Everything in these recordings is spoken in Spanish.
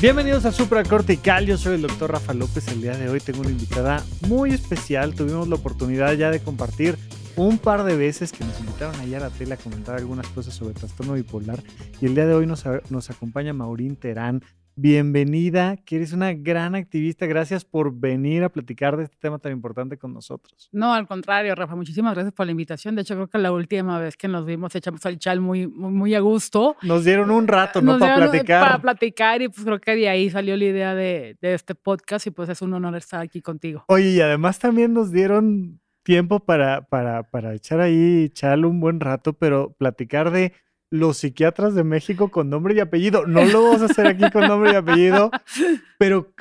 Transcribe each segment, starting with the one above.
Bienvenidos a Supracortical, yo soy el doctor Rafa López. El día de hoy tengo una invitada muy especial. Tuvimos la oportunidad ya de compartir un par de veces que nos invitaron allá a la tele a comentar algunas cosas sobre trastorno bipolar. Y el día de hoy nos, nos acompaña Maurín Terán, bienvenida, que eres una gran activista. Gracias por venir a platicar de este tema tan importante con nosotros. No, al contrario, Rafa, muchísimas gracias por la invitación. De hecho, creo que la última vez que nos vimos echamos al chal muy, muy, muy a gusto. Nos dieron un rato, ¿no? Para platicar. Para platicar y pues creo que de ahí salió la idea de, de este podcast y pues es un honor estar aquí contigo. Oye, y además también nos dieron tiempo para, para, para echar ahí, chal un buen rato, pero platicar de los psiquiatras de México con nombre y apellido. No lo vamos a hacer aquí con nombre y apellido, pero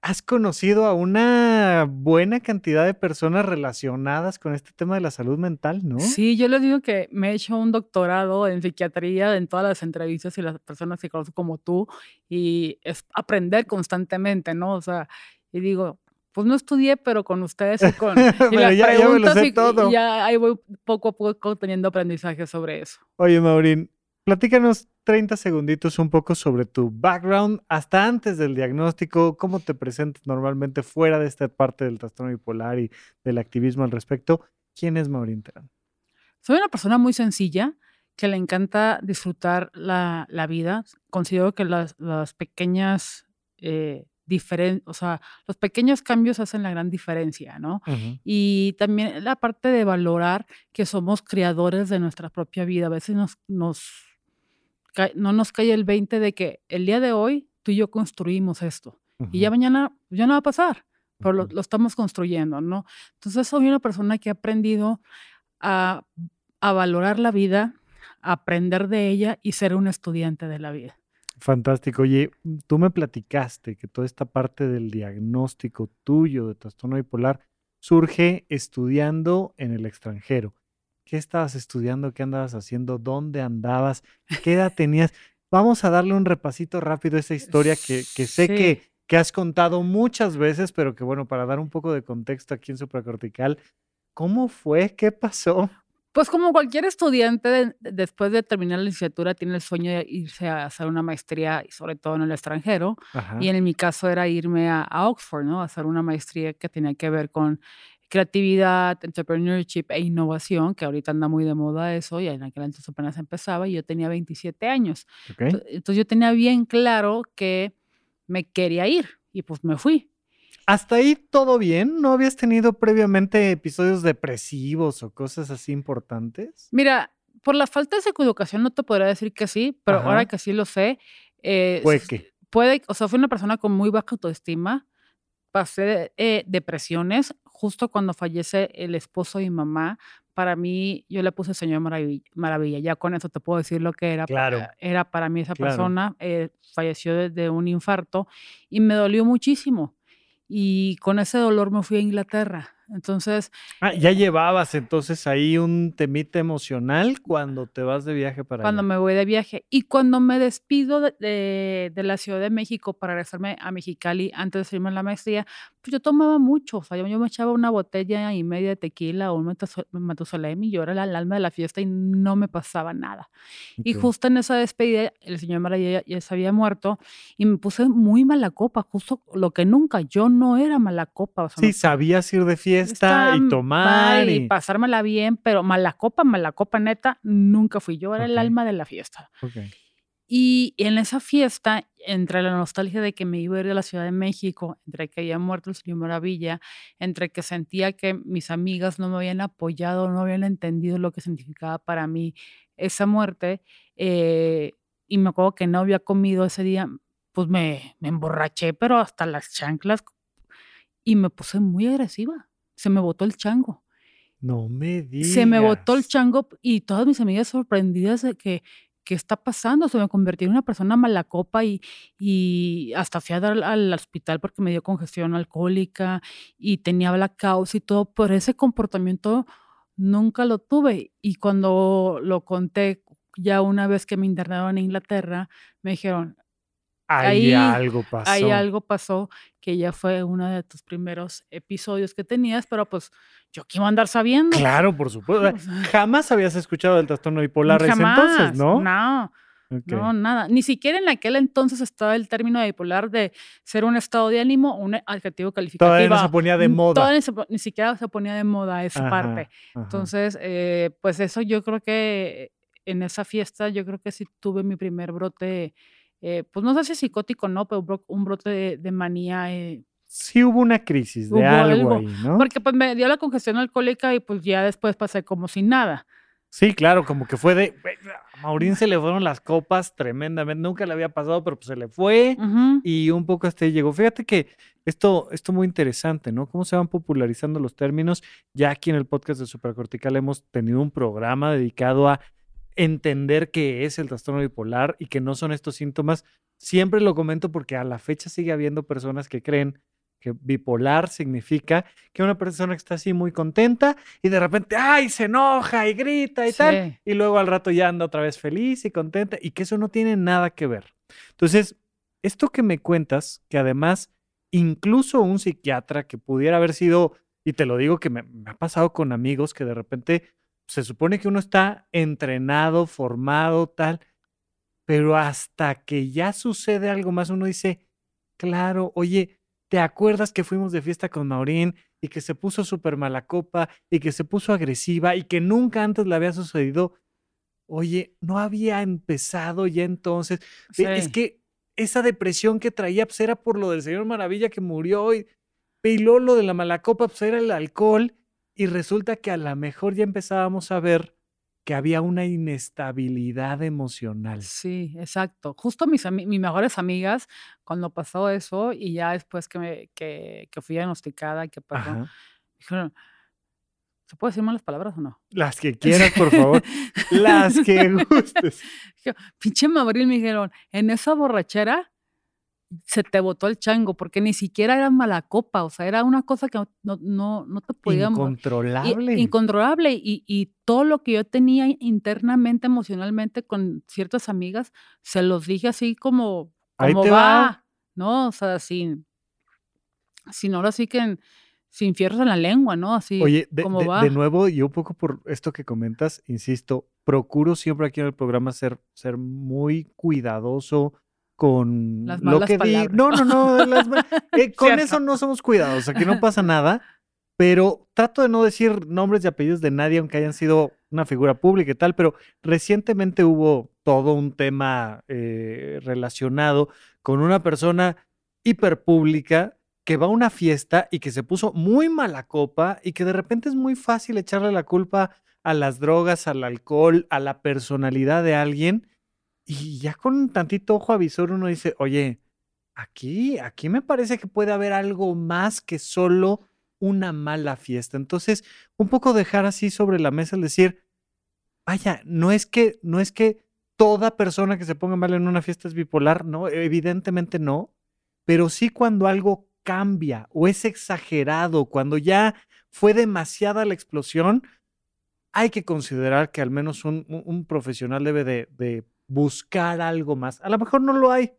has conocido a una buena cantidad de personas relacionadas con este tema de la salud mental, ¿no? Sí, yo les digo que me he hecho un doctorado en psiquiatría en todas las entrevistas y las personas que conozco como tú y es aprender constantemente, ¿no? O sea, y digo, pues no estudié, pero con ustedes y con y las ya, preguntas ya, me lo sé y, todo. y ya ahí voy poco a poco teniendo aprendizaje sobre eso. Oye, Maurín, platícanos 30 segunditos un poco sobre tu background, hasta antes del diagnóstico, cómo te presentas normalmente fuera de esta parte del trastorno bipolar y del activismo al respecto. ¿Quién es Maurín Terán? Soy una persona muy sencilla que le encanta disfrutar la, la vida. Considero que las, las pequeñas eh, diferen o sea, los pequeños cambios hacen la gran diferencia, ¿no? Uh -huh. Y también la parte de valorar que somos creadores de nuestra propia vida. A veces nos, nos no nos cae el 20 de que el día de hoy tú y yo construimos esto uh -huh. y ya mañana ya no va a pasar, pero lo, estamos construyendo, ¿no? Entonces soy una persona que ha aprendido a, a valorar la vida, a aprender de ella y ser un estudiante de la vida. Fantástico. Oye, tú me platicaste que toda esta parte del diagnóstico tuyo de trastorno bipolar surge estudiando en el extranjero. ¿Qué estabas estudiando? ¿Qué andabas haciendo? ¿Dónde andabas? ¿Qué edad tenías? Vamos a darle un repasito rápido a esa historia que, que sé sí. que, que, has contado muchas veces, pero que bueno, para dar un poco de contexto aquí en Supracortical, ¿cómo fue? ¿Qué pasó? Pues como cualquier estudiante, de, después de terminar la licenciatura, tiene el sueño de irse a hacer una maestría, y sobre todo en el extranjero. Ajá. Y en mi caso era irme a, a, Oxford, ¿no? A hacer una maestría que tenía que ver con creatividad, entrepreneurship e innovación, que ahorita anda muy de moda eso, y en aquel entonces apenas empezaba, y yo tenía 27 años. Okay. Entonces yo tenía bien claro que me quería ir, y pues me fui. ¿Hasta ahí todo bien? ¿No habías tenido previamente episodios depresivos o cosas así importantes? Mira, por la falta de psicoeducación no te podría decir que sí, pero Ajá. ahora que sí lo sé. Eh, puede que. Puede, o sea, fui una persona con muy baja autoestima, pasé eh, depresiones, justo cuando fallece el esposo y mamá, para mí, yo le puse Señor Maravilla, Maravilla, ya con eso te puedo decir lo que era. Claro. Para, era para mí esa claro. persona, eh, falleció de, de un infarto y me dolió muchísimo y con ese dolor me fui a Inglaterra. Entonces. Ah, ya llevabas entonces ahí un temita emocional cuando te vas de viaje para Cuando allá. me voy de viaje. Y cuando me despido de, de, de, la Ciudad de México para regresarme a Mexicali antes de salirme a la maestría, yo tomaba mucho. O sea, yo, yo me echaba una botella y media de tequila o un matusalem y yo era el alma de la fiesta y no me pasaba nada. Okay. Y justo en esa despedida, el señor Maravilla ya, se había muerto y me puse muy mala copa, justo lo que nunca. Yo no era mala copa. O sea, sí, no, sabías ir de fiesta y tomar. Y... y... pasármela bien, pero mala copa, mala copa neta, nunca fui. Yo era okay. el alma de la fiesta. Okay. Y en esa fiesta, entre la nostalgia de que me iba a ir de la Ciudad de México, entre que había muerto el señor Maravilla, entre que sentía que mis amigas no me habían apoyado, no habían entendido lo que significaba para mí esa muerte, eh, y me acuerdo que no había comido ese día, pues me, me emborraché, pero hasta las chanclas, y me puse muy agresiva. Se me botó el chango. No me digas. Se me botó el chango y todas mis amigas sorprendidas de que, ¿qué está pasando? Se me convertí en una persona mala copa y, y hasta fui a dar al, hospital porque me dio congestión alcohólica y tenía blackouts y todo, pero ese comportamiento nunca lo tuve. Y cuando lo conté ya una vez que me internaron en Inglaterra, me dijeron, Ahí, algo pasó. Ahí algo pasó que ya fue uno de tus primeros episodios que tenías, pero pues yo quiero andar sabiendo. Claro, por supuesto. Jamás habías escuchado del trastorno bipolar jamás, entonces, ¿no? No. No, nada. Ni siquiera en aquel entonces estaba el término bipolar de ser un estado de ánimo o un adjetivo calificativo. Todavía no se ponía de moda. ni, siquiera se ponía de moda esa parte. Entonces, eh, pues eso yo creo que en esa fiesta, yo creo que sí tuve mi primer brote eh, pues no sé si psicótico no, pero un brote de, manía. Eh, sí hubo una crisis de algo, ahí, ¿no? Porque pues me dio la congestión alcohólica y pues ya después pasé como sin nada. Sí, claro, como que fue de. A Maurín se le fueron las copas tremendamente. Nunca le había pasado, pero pues se le fue. Y un poco hasta ahí llegó. Fíjate que esto, esto muy interesante, ¿no? Cómo se van popularizando los términos. Ya aquí en el podcast de Supercortical hemos tenido un programa dedicado a entender qué es el trastorno bipolar y que no son estos síntomas. Siempre lo comento porque a la fecha sigue habiendo personas que creen que bipolar significa que una persona está así muy contenta y de repente, ay, se enoja y grita y tal, y luego al rato ya anda otra vez feliz y contenta y que eso no tiene nada que ver. Entonces, esto que me cuentas, que además incluso un psiquiatra que pudiera haber sido, y te lo digo que me, me ha pasado con amigos que de repente se supone que uno está entrenado, formado, tal, pero hasta que ya sucede algo más, uno dice, claro, oye, ¿te acuerdas que fuimos de fiesta con Maurín y que se puso súper mala copa y que se puso agresiva y que nunca antes le había sucedido? Oye, no había empezado ya entonces. Es que esa depresión que traía pues, era por lo del Señor Maravilla que murió y, y lo de la mala copa pues era el alcohol y resulta que a lo mejor ya empezábamos a ver que había una inestabilidad emocional. Sí, exacto. Justo mis, mis mejores amigas, cuando pasó eso y ya después que, me, que, que fui diagnosticada, que pasó, dijeron, ¿se puede decir malas palabras o no? Las que quieras, por favor. Las que gustes. Pinche Mabril, me dijeron, en esa borrachera se te botó el chango, porque ni siquiera era mala copa, o sea, era una cosa que no, no, no te podía... Incontrolable. incontrolable. Y, y, todo lo que yo tenía internamente, emocionalmente con ciertas amigas, se los dije así como, como va, ¿no? O sea, sin, sin ahora sí que... sin fierros en la lengua, ¿no? Así Oye, de, como va. de nuevo, y un poco por esto que comentas, insisto, procuro siempre aquí en el programa ser, ser muy cuidadoso, con lo que di. No, no, no. Eh, con eso no somos cuidados. Aquí no pasa nada. Pero trato de no decir nombres y apellidos de nadie, aunque hayan sido una figura pública y tal. Pero recientemente hubo todo un tema eh, relacionado con una persona hiperpública que va a una fiesta y que se puso muy mala copa y que de repente es muy fácil echarle la culpa a las drogas, al alcohol, a la personalidad de alguien y ya con tantito ojo avisor uno dice, oye, aquí, aquí me parece que puede haber algo más que solo una mala fiesta. Entonces, un poco dejar así sobre la mesa el decir, vaya, no es que, no es que toda persona que se ponga mal en una fiesta es bipolar, no, evidentemente no, pero sí cuando algo cambia o es exagerado, cuando ya fue demasiada la explosión, hay que considerar que al menos un, profesional debe de buscar algo más. A lo mejor no lo hay,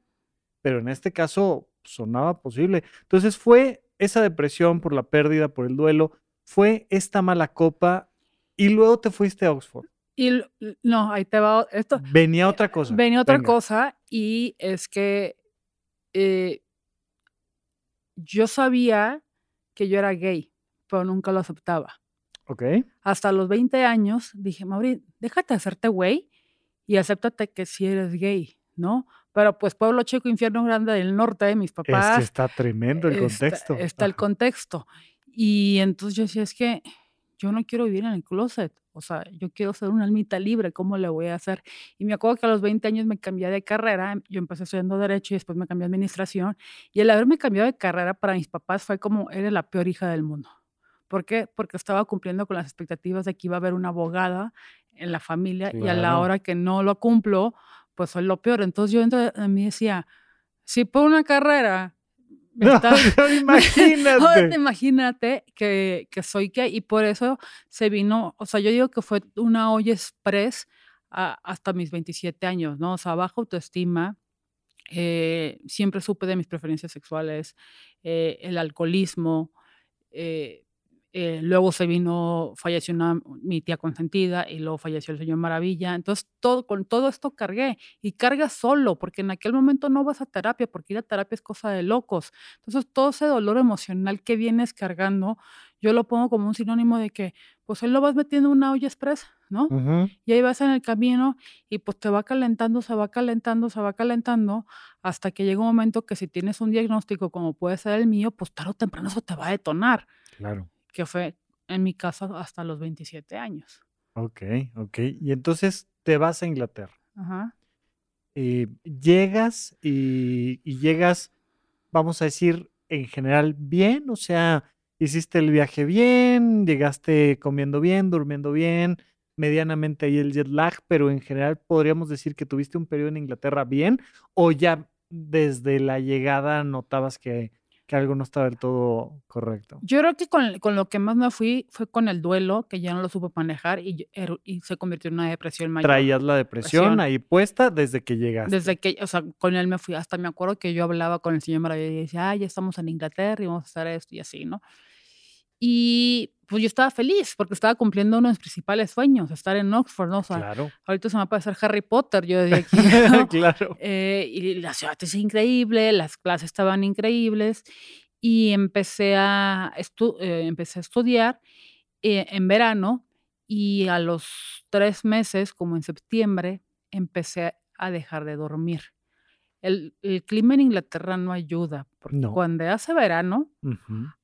pero en este caso sonaba posible. Entonces fue esa depresión por la pérdida, por el duelo, fue esta mala copa y luego te fuiste a Oxford. Y no, ahí te va esto. Venía eh, otra cosa. Venía otra cosa y es que eh, yo sabía que yo era gay, pero nunca lo aceptaba. Ok. Hasta los 20 años dije, Mauri, déjate hacerte güey y acéptate que si eres gay, ¿no? Pero pues pueblo chico, infierno grande del norte, mis papás. Es que está tremendo el contexto. Está, el contexto. Y entonces yo decía, es que yo no quiero vivir en el closet. O sea, yo quiero ser una almita libre, ¿cómo le voy a hacer? Y me acuerdo que a los 20 años me cambié de carrera, yo empecé estudiando Derecho y después me cambié a Administración. Y el haberme cambiado de carrera para mis papás fue como, eres la peor hija del mundo. ¿Por qué? Porque estaba cumpliendo con las expectativas de que iba a haber una abogada en la familia y a la hora que no lo cumplo, pues soy lo peor. Entonces yo dentro de mí decía, si por una carrera imagínate. imagínate que, que, soy que, y por eso se vino, o sea, yo digo que fue una olla express hasta mis 27 años, ¿no? O sea, baja autoestima, eh, siempre supe de mis preferencias sexuales, eh, el alcoholismo, eh, eh, luego se vino, falleció mi tía consentida y luego falleció el señor Maravilla. Entonces, todo, con todo esto cargué y carga solo, porque en aquel momento no vas a terapia, porque ir a terapia es cosa de locos. Entonces, todo ese dolor emocional que vienes cargando, yo lo pongo como un sinónimo de que, pues, él lo vas metiendo en una olla express, ¿no? Y ahí vas en el camino y pues te va calentando, se va calentando, se va calentando, hasta que llega un momento que si tienes un diagnóstico como puede ser el mío, pues tarde o temprano eso te va a detonar. Claro que fue en mi casa hasta los 27 años. Ok, ok. Y entonces te vas a Inglaterra. Ajá. Eh, llegas y, llegas, vamos a decir, en general bien, o sea, hiciste el viaje bien, llegaste comiendo bien, durmiendo bien, medianamente ahí el jet lag, pero en general podríamos decir que tuviste un periodo en Inglaterra bien o ya desde la llegada notabas que que algo no estaba del todo correcto. Yo creo que con, con, lo que más me fui fue con el duelo, que ya no lo supe manejar y, er, y se convirtió en una depresión mayor. Traías la depresión, ahí puesta desde que llegaste. Desde que, o sea, con él me fui, hasta me acuerdo que yo hablaba con el señor Maravilla y decía, ah, ya estamos en Inglaterra y vamos a hacer esto y así, ¿no? Y pues yo estaba feliz porque estaba cumpliendo uno de mis principales sueños, estar en Oxford, ¿no? O sea, claro. ahorita se me va a parecer Harry Potter, yo desde aquí. claro. Eh, y la ciudad es increíble, las clases estaban increíbles y empecé a, eh, empecé a estudiar eh, en verano y a los tres meses, como en septiembre, empecé a dejar de dormir. El, clima en Inglaterra no ayuda, porque cuando hace verano,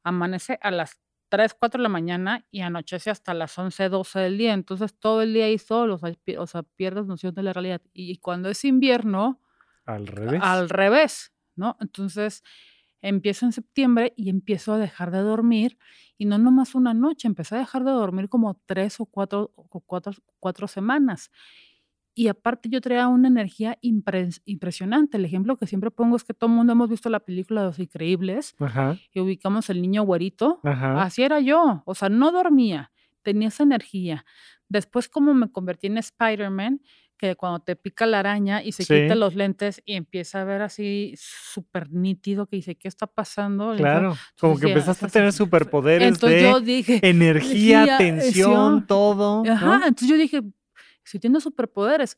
amanece a las 3, 4 de la mañana y anochece hasta las 11, 12 del día. Entonces todo el día ahí solo, o sea, pierdes noción de la realidad. Y cuando es invierno, al revés. Al revés, ¿no? Entonces empiezo en septiembre y empiezo a dejar de dormir. Y no nomás una noche, empecé a dejar de dormir como tres o cuatro, o cuatro, cuatro semanas. Y aparte yo traía una energía impresionante. El ejemplo que siempre pongo es que todo el mundo hemos visto la película de Los Increíbles y ubicamos el niño güerito. Así era yo. O sea, no dormía, tenía esa energía. Después como me convertí en Spider-Man, que cuando te pica la araña y se quita los lentes y empieza a ver así súper nítido que dice, ¿qué está pasando? Claro, como que empezaste a tener superpoderes entonces de yo dije, energía, tensión, todo. Ajá, entonces yo dije, si tiene superpoderes,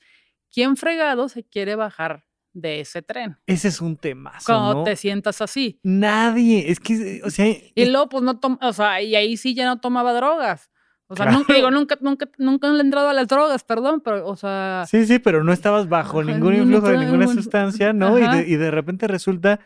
¿quién fregado se quiere bajar de ese tren? Ese es un tema. Cuando te sientas así. Nadie, es que, o sea... Y luego, pues no toma, o sea, y ahí sí ya no tomaba drogas. O sea, nunca, digo, nunca, nunca, nunca le he entrado a las drogas, perdón, pero, o sea... Sí, sí, pero no estabas bajo ningún influjo de ninguna sustancia, ¿no? Y de, y de repente resulta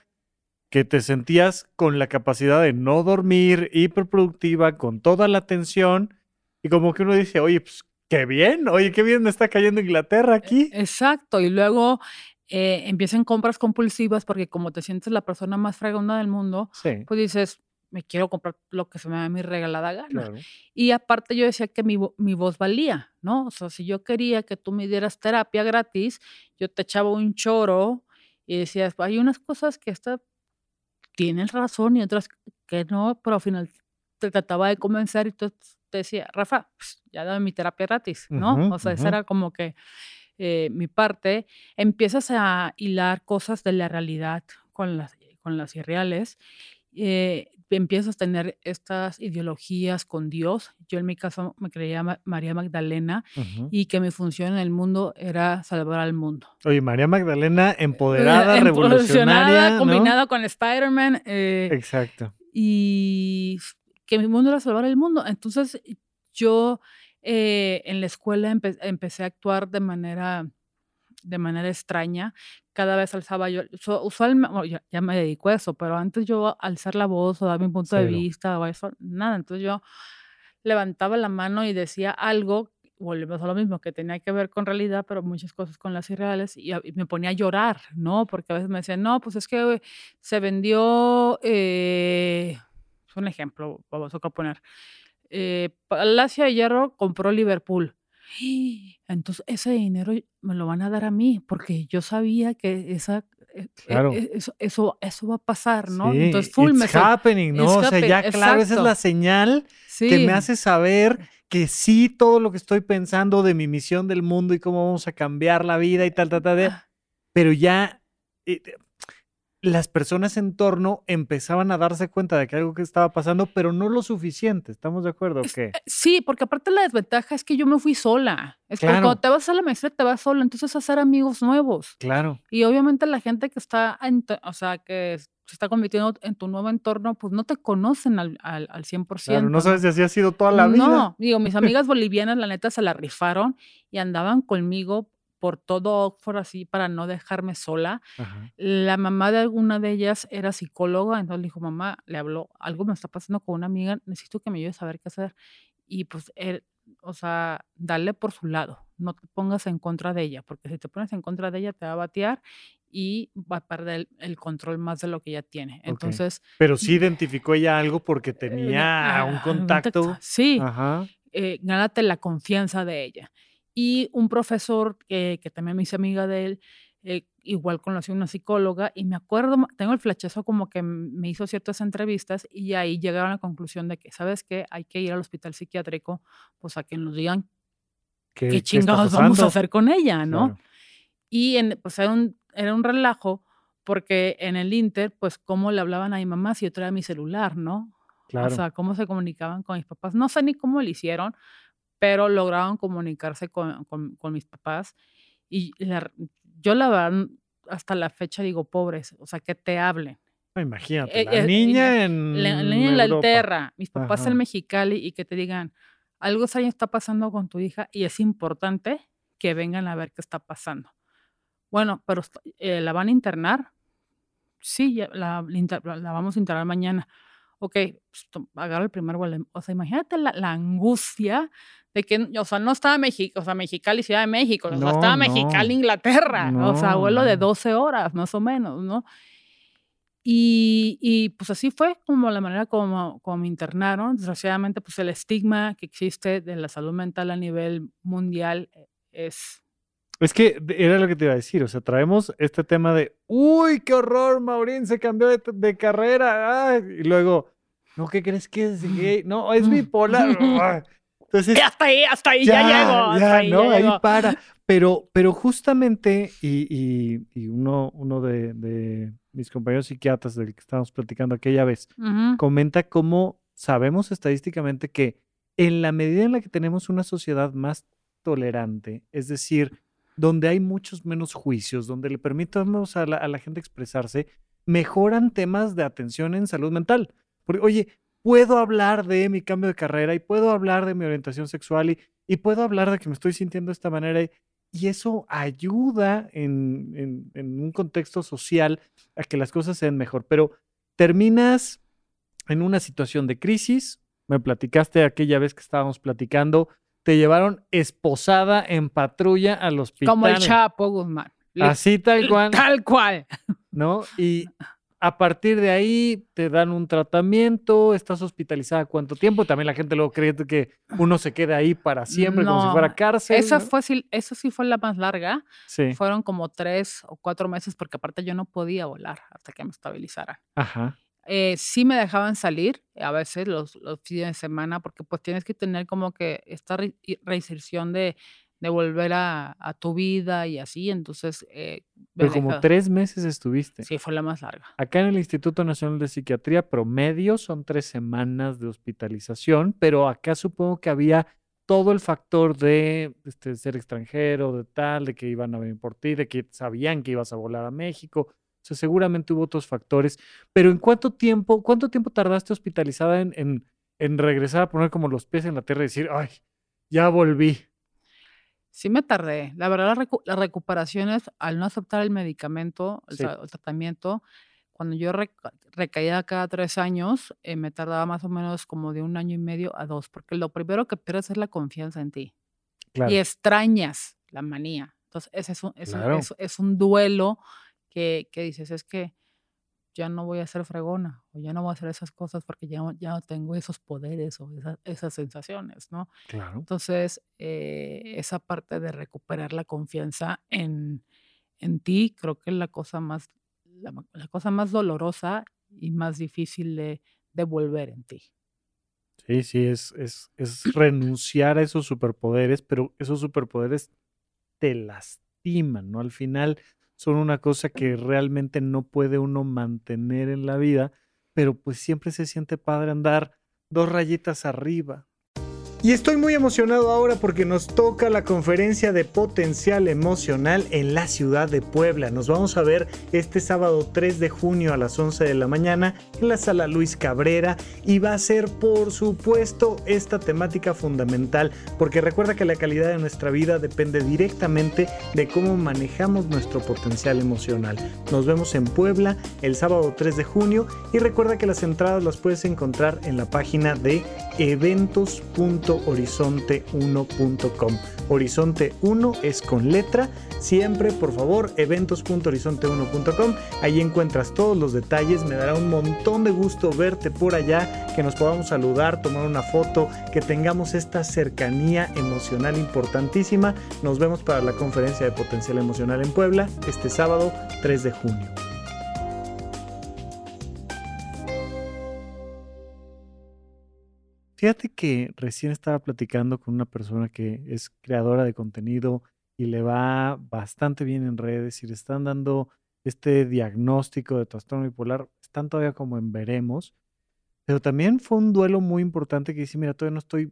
que te sentías con la capacidad de no dormir, hiperproductiva, con toda la atención, y como que uno dice, oye, pues qué bien, oye, qué bien me está cayendo Inglaterra aquí. E, exacto, y luego eh, empiezan compras compulsivas porque como te sientes la persona más fregona del mundo, pues dices, me quiero comprar lo que se me da mi regalada gana. Y aparte yo decía que mi, mi, voz valía, ¿no? O sea, si yo quería que tú me dieras terapia gratis, yo te echaba un choro y decías, hay unas cosas que esta tienes razón y otras que no, pero al final te trataba de convencer y tú decía, Rafa, pues, ya dame mi terapia gratis, ¿no? o sea, esa era como que eh, mi parte. Empiezas a hilar cosas de la realidad con las, con las irreales. Eh, empiezas a tener estas ideologías con Dios. Yo en mi caso me creía María Magdalena y que mi función en el mundo era salvar al mundo. Oye, María Magdalena empoderada, revolucionaria. Combinada con Spider-Man. Eh, Exacto. Y que mi mundo era salvar el mundo. Entonces yo eh, en la escuela empecé a actuar de manera de manera extraña. Cada vez alzaba yo, usualmente, ya, me dedico a eso, pero antes yo alzar la voz o dar mi punto de vista o eso, nada. Entonces yo levantaba la mano y decía algo, volvemos a lo mismo, que tenía que ver con realidad, pero muchas cosas con las irreales, y, me ponía a llorar, ¿no? Porque a veces me decían, no, pues es que se vendió, eh, es un ejemplo, vamos a poner, eh, Palacio de Hierro compró Liverpool Entonces ese dinero me lo van a dar a mí porque yo sabía que esa e, e, Claro. eso, eso, eso va a pasar, ¿no? Sí, Entonces, full me it's sol- happening, ¿no? it's o sea, happen- ya claro, esa es exacto. la señal que me hace saber que sí todo lo que estoy pensando de mi misión del mundo y cómo vamos a cambiar la vida y tal, tal, tal, Ah, pero ya eh, eh, las personas en torno empezaban a darse cuenta de que algo que estaba pasando, pero no lo suficiente, ¿estamos de acuerdo? Es- qué? Sí, porque aparte la desventaja es que yo me fui sola. Es que Claro. cuando te vas a la maestría te vas sola, entonces hacer amigos nuevos. Claro, Y obviamente la gente que está, en o sea, que se está convirtiendo en tu nuevo entorno, pues no te conocen al, al, al 100%. claro, no sabes si así ha sido toda la vida. No, digo, mis amigas bolivianas, la neta, se la rifaron y andaban conmigo por todo Oxford así para no dejarme sola. Ajá. La mamá de alguna de ellas era psicóloga, entonces le dijo, mamá, le habló, algo me está pasando con una amiga, necesito que me ayudes a ver qué hacer. Y pues él, o sea, dale por su lado, no te pongas en contra de ella, porque si te pones en contra de ella te va a batear y va a perder el, el control más de lo que ella tiene. Entonces, Pero sí identificó ella algo porque eh, tenía ah, un contacto. Sí, Ajá. eh, gánate la confianza de ella. Y un profesor que, que también me hice amiga de él, eh, igual conocí a una psicóloga y me acuerdo, tengo el flechazo como que me hizo ciertas entrevistas y ahí llegaron a la conclusión de que, ¿sabes qué? Hay que ir al hospital psiquiátrico, pues a que nos digan ¿Qué, qué, qué chingados vamos a hacer con ella, ¿no? Claro. Y en, pues era un, era un relajo porque en el Inter, pues cómo le hablaban a mi mamá si yo traía mi celular, ¿no? Claro. O sea, cómo se comunicaban con mis papás. No sé ni cómo lo hicieron, pero lograron comunicarse con, con- con mis papás. Y la- yo la verdad, hasta la fecha digo, pobres, o sea, que te hablen. Imagínate, Eh, la eh, niña en La, la niña en la. Alterra, mis papás Ajá. en Mexicali y que te digan, algo extraño está pasando con tu hija y es importante que vengan a ver qué está pasando. Bueno, pero eh, ¿la van a internar? Sí, ya la, la vamos a internar mañana. Ok, pues, agarra el primer vuelo. O sea, imagínate la angustia de que, o sea, no estaba México, o sea, Mexicali, Ciudad de México, o sea, No, estaba no. Mexicali, Inglaterra, o sea, No, vuelo de no. 12 horas, más o menos, ¿no? Y, y, pues así fue como la manera como, como me internaron. Desgraciadamente, pues el estigma que existe de la salud mental a nivel mundial eh, es... Es que era lo que te iba a decir, o sea, traemos este tema de, uy, qué horror, Maurín se cambió de, de carrera, ay", y luego, no, ¿qué crees que es gay? No, es bipolar. Entonces, Y hasta ahí, hasta ahí ya, llego. hasta ya, ahí ¿no? ya Ahí para. Pero, pero justamente, y, y- y uno, uno de, de mis compañeros psiquiatras del que estábamos platicando aquella vez, comenta cómo sabemos estadísticamente que en la medida en la que tenemos una sociedad más tolerante, es decir, donde hay muchos menos juicios, donde le permitamos a la, a la gente expresarse, mejoran temas de atención en salud mental. Porque, oye, puedo hablar de mi cambio de carrera y puedo hablar de mi orientación sexual y, y puedo hablar de que me estoy sintiendo de esta manera y, y eso ayuda en, en- en un contexto social a que las cosas sean mejor. Pero terminas en una situación de crisis, me platicaste aquella vez que estábamos platicando, te llevaron esposada en patrulla al hospital. Como el Chapo Guzmán. Así tal cual. Tal cual. ¿no? Y a partir de ahí te dan un tratamiento, estás hospitalizada cuánto tiempo, también la gente luego cree que uno se queda ahí para siempre como si fuera cárcel. Esa ¿no? fue, eso sí fue la más larga. Sí, Fueron como tres o cuatro meses porque aparte yo no podía volar hasta que me estabilizaran. ajá, Eh, sí me dejaban salir a veces los, los fines de semana porque pues tienes que tener como que esta re- reinserción de, de volver a, a tu vida y así. Entonces, eh, pero como tres meses estuviste. Sí, fue la más larga. Acá en el Instituto Nacional de Psiquiatría promedio son tres semanas de hospitalización, pero acá supongo que había todo el factor de este, ser extranjero, de tal, de que iban a venir por ti, de que sabían que ibas a volar a México. O sea, seguramente hubo otros factores. Pero ¿en cuánto tiempo, cuánto tiempo tardaste hospitalizada en, en, en regresar a poner como los pies en la tierra y decir, ay, ya volví? Sí me tardé. La verdad, la recu- las recuperaciones, al no aceptar el medicamento, el, Sí. tra- el tratamiento, cuando yo reca- recaía cada tres años, eh, me tardaba más o menos como de un año y medio a dos, porque lo primero que pierdes es la confianza en ti Claro. y extrañas la manía. Entonces, ese es un, es un- Claro. es- es un duelo que, que dices, es que, ya no voy a ser fregona o ya no voy a hacer esas cosas porque ya, no- ya no tengo esos poderes o esa- esas sensaciones, ¿no? Claro. Entonces, eh, esa parte de recuperar la confianza en, en ti, creo que es la cosa más, la, cosa más dolorosa y más difícil de devolver en ti. Sí, sí, es, es, es renunciar a esos superpoderes, pero esos superpoderes te lastiman, ¿no? Al final son una cosa que realmente no puede uno mantener en la vida, pero pues siempre se siente padre andar dos rayitas arriba. Y estoy muy emocionado ahora porque nos toca la conferencia de potencial emocional en la ciudad de Puebla. Nos vamos a ver este sábado 3 de junio a las 11 de la mañana en la sala Luis Cabrera y va a ser por supuesto esta temática fundamental porque recuerda que la calidad de nuestra vida depende directamente de cómo manejamos nuestro potencial emocional. Nos vemos en Puebla el sábado 3 de junio y recuerda que las entradas las puedes encontrar en la página de eventos.horizonte1.com. Horizonte 1 es con letra. Siempre, por favor, eventos.horizonte1.com. Ahí encuentras todos los detalles. Me dará un montón de gusto verte por allá, que nos podamos saludar, tomar una foto, que tengamos esta cercanía emocional importantísima. Nos vemos para la conferencia de potencial emocional en Puebla este sábado 3 de junio. Fíjate que recién estaba platicando con una persona que es creadora de contenido y le va bastante bien en redes y le están dando este diagnóstico de trastorno bipolar. Están todavía como en veremos, pero también fue un duelo muy importante que dice, mira, todavía no estoy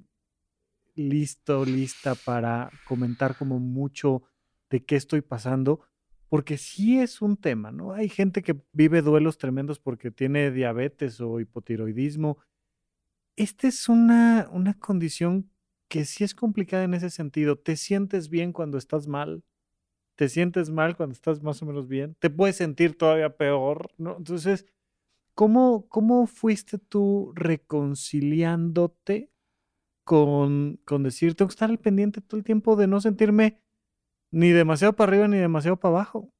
listo, lista para comentar como mucho de qué estoy pasando, porque sí es un tema, ¿no? Hay gente que vive duelos tremendos porque tiene diabetes o hipotiroidismo esta es una, una condición que sí es complicada en ese sentido. Te sientes bien cuando estás mal, te sientes mal cuando estás más o menos bien, te puedes sentir todavía peor, ¿no? Entonces, ¿cómo, cómo fuiste tú reconciliándote con, con decir, tengo que estar al pendiente todo el tiempo de no sentirme ni demasiado para arriba ni demasiado para abajo?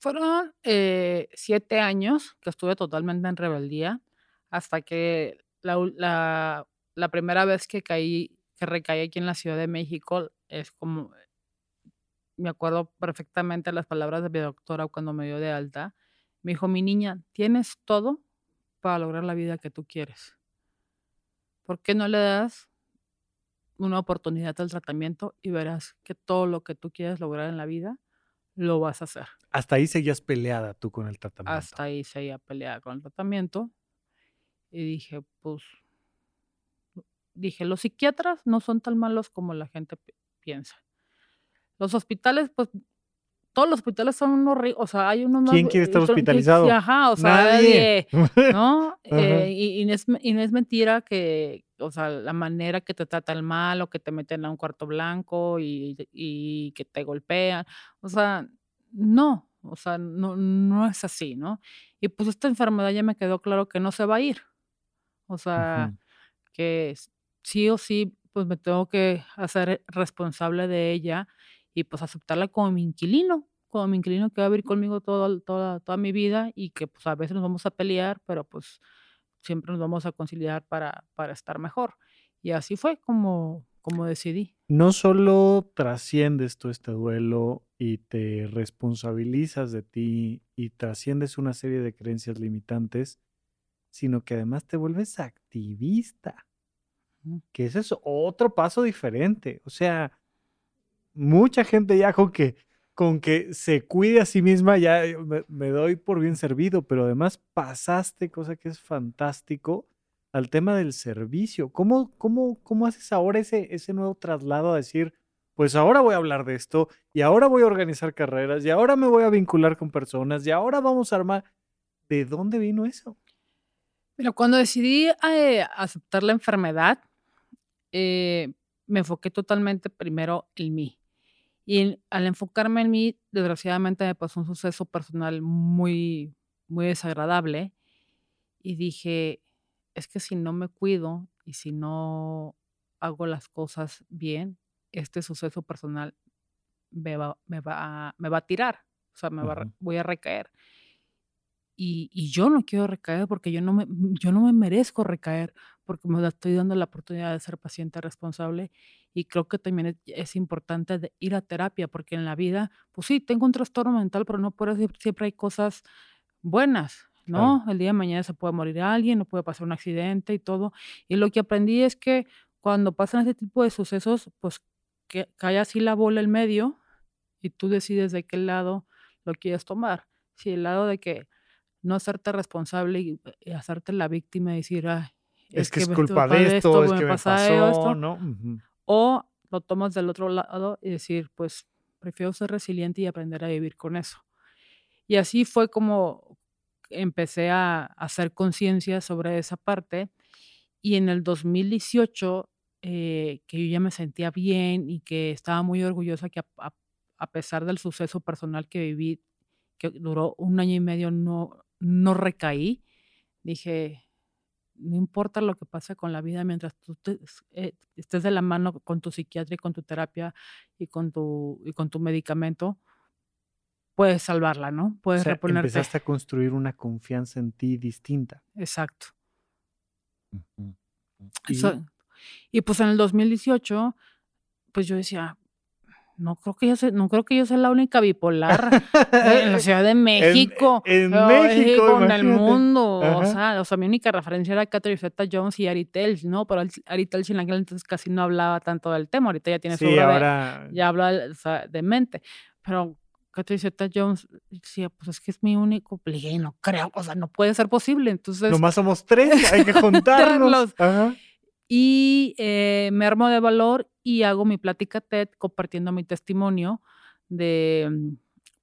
Fueron eh, siete años que estuve totalmente en rebeldía hasta que la, la primera vez que caí, que recaí aquí en la Ciudad de México, es como, me acuerdo perfectamente las palabras de mi doctora cuando me dio de alta. Me dijo, mi niña, tienes todo para lograr la vida que tú quieres. ¿Por qué no le das una oportunidad al tratamiento y verás que todo lo que tú quieres lograr en la vida lo vas a hacer? Hasta ahí seguías peleada tú con el tratamiento. Hasta ahí seguía peleada con el tratamiento. Y dije, pues, dije, los psiquiatras no son tan malos como la gente pi- piensa. Los hospitales, pues, todos los hospitales son unos ri- o sea, hay unos ¿Quién quiere estar hospitalizado? Ajá, o sea, Nadie. nadie, ¿no? Eh, y, y no es, y no es mentira que, o sea, la manera que te tratan mal o que te meten a un cuarto blanco y, y que te golpean, o sea, no, o sea, no, no es así, ¿no? Y pues esta enfermedad ya me quedó claro que no se va a ir, o sea, que sí o sí, pues me tengo que hacer responsable de ella y pues aceptarla como mi inquilino, como mi inquilino que va a vivir conmigo todo, toda, toda mi vida y que pues a veces nos vamos a pelear, pero pues siempre nos vamos a conciliar para, para estar mejor. Y así fue como, como decidí. no solo trasciendes tú este duelo y te responsabilizas de ti y trasciendes una serie de creencias limitantes, sino que además te vuelves activista, que ese es otro paso diferente. O sea, mucha gente ya con que, con que se cuide a sí misma, ya eh, me, me doy por bien servido, pero además pasaste, cosa que es fantástico, al tema del servicio. ¿Cómo, cómo, cómo haces ahora ese, ese nuevo traslado a decir, pues ahora voy a hablar de esto, y ahora voy a organizar carreras, y ahora me voy a vincular con personas, y ahora vamos a armar... ¿De dónde vino eso? Mira, cuando decidí eh, aceptar la enfermedad, eh, me enfoqué totalmente primero en mí. Y en- al enfocarme en mí, desgraciadamente me pasó un suceso personal muy, muy desagradable. Y dije, es que si no me cuido y si no hago las cosas bien, este suceso personal me va, me va, a- me va a tirar. O sea, me va, voy a recaer. Y, y yo no quiero recaer porque yo no, me, yo no me merezco recaer porque me estoy dando la oportunidad de ser paciente responsable y creo que también es, es importante de ir a terapia porque en la vida, pues sí, tengo un trastorno mental, pero no por eso siempre hay cosas buenas, ¿no? Claro. El día de mañana se puede morir alguien, no puede pasar un accidente y todo. Y lo que aprendí es que cuando pasan ese tipo de sucesos, pues que cae así la bola en medio y tú decides de qué lado lo quieres tomar. Si el lado de que no hacerte responsable y, y hacerte la víctima y decir, ay, Es, que es me culpa de esto, es que me pasó, esto, ¿no? O lo tomas del otro lado y decir, pues prefiero ser resiliente y aprender a vivir con eso. Y así fue como empecé a hacer conciencia sobre esa parte. Y en el 2018, eh, que yo ya me sentía bien y que estaba muy orgullosa que a, a- a pesar del suceso personal que viví, que duró un año y medio, no, no recaí, dije, no importa lo que pase con la vida, mientras tú te- eh, estés de la mano con tu psiquiatra y con tu terapia y con tu, y con tu medicamento, puedes salvarla, ¿no? O Puedes sea, reponerte. empezaste a construir una confianza en ti distinta. Exacto. Eso- Y, pues en el 2018, pues yo decía, no creo que yo sea, no creo que yo sea la única bipolar en la Ciudad de México. en México, en el imagínate. mundo. O sea, o sea, mi única referencia era Catherine Zeta Jones y Ari Telch, ¿no? Pero Ari Telch en aquel entonces casi no hablaba tanto del tema. Ahorita ya tiene su Sí, de- ahora ya habla o sea, de mente. Pero Catherine Zeta Jones decía, pues es que es mi único. Le dije, no creo, o sea, no puede ser posible. Entonces, nomás somos tres, hay que juntarnos. Ajá. y eh, me de valor y hago mi plática TED compartiendo mi testimonio de, mm,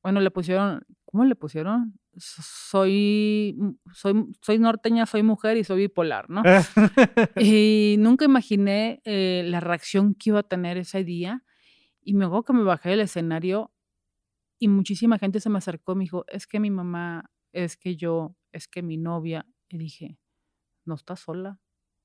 bueno, le pusieron, ¿cómo le pusieron? Soy, mm, soy, soy norteña, soy mujer y soy bipolar, ¿no? Y nunca imaginé eh, la reacción que iba a tener ese día. Y me acuerdo que me bajé del escenario y muchísima gente se me acercó y me dijo, es que mi mamá, es que yo, es que mi novia. Y dije, no estás sola.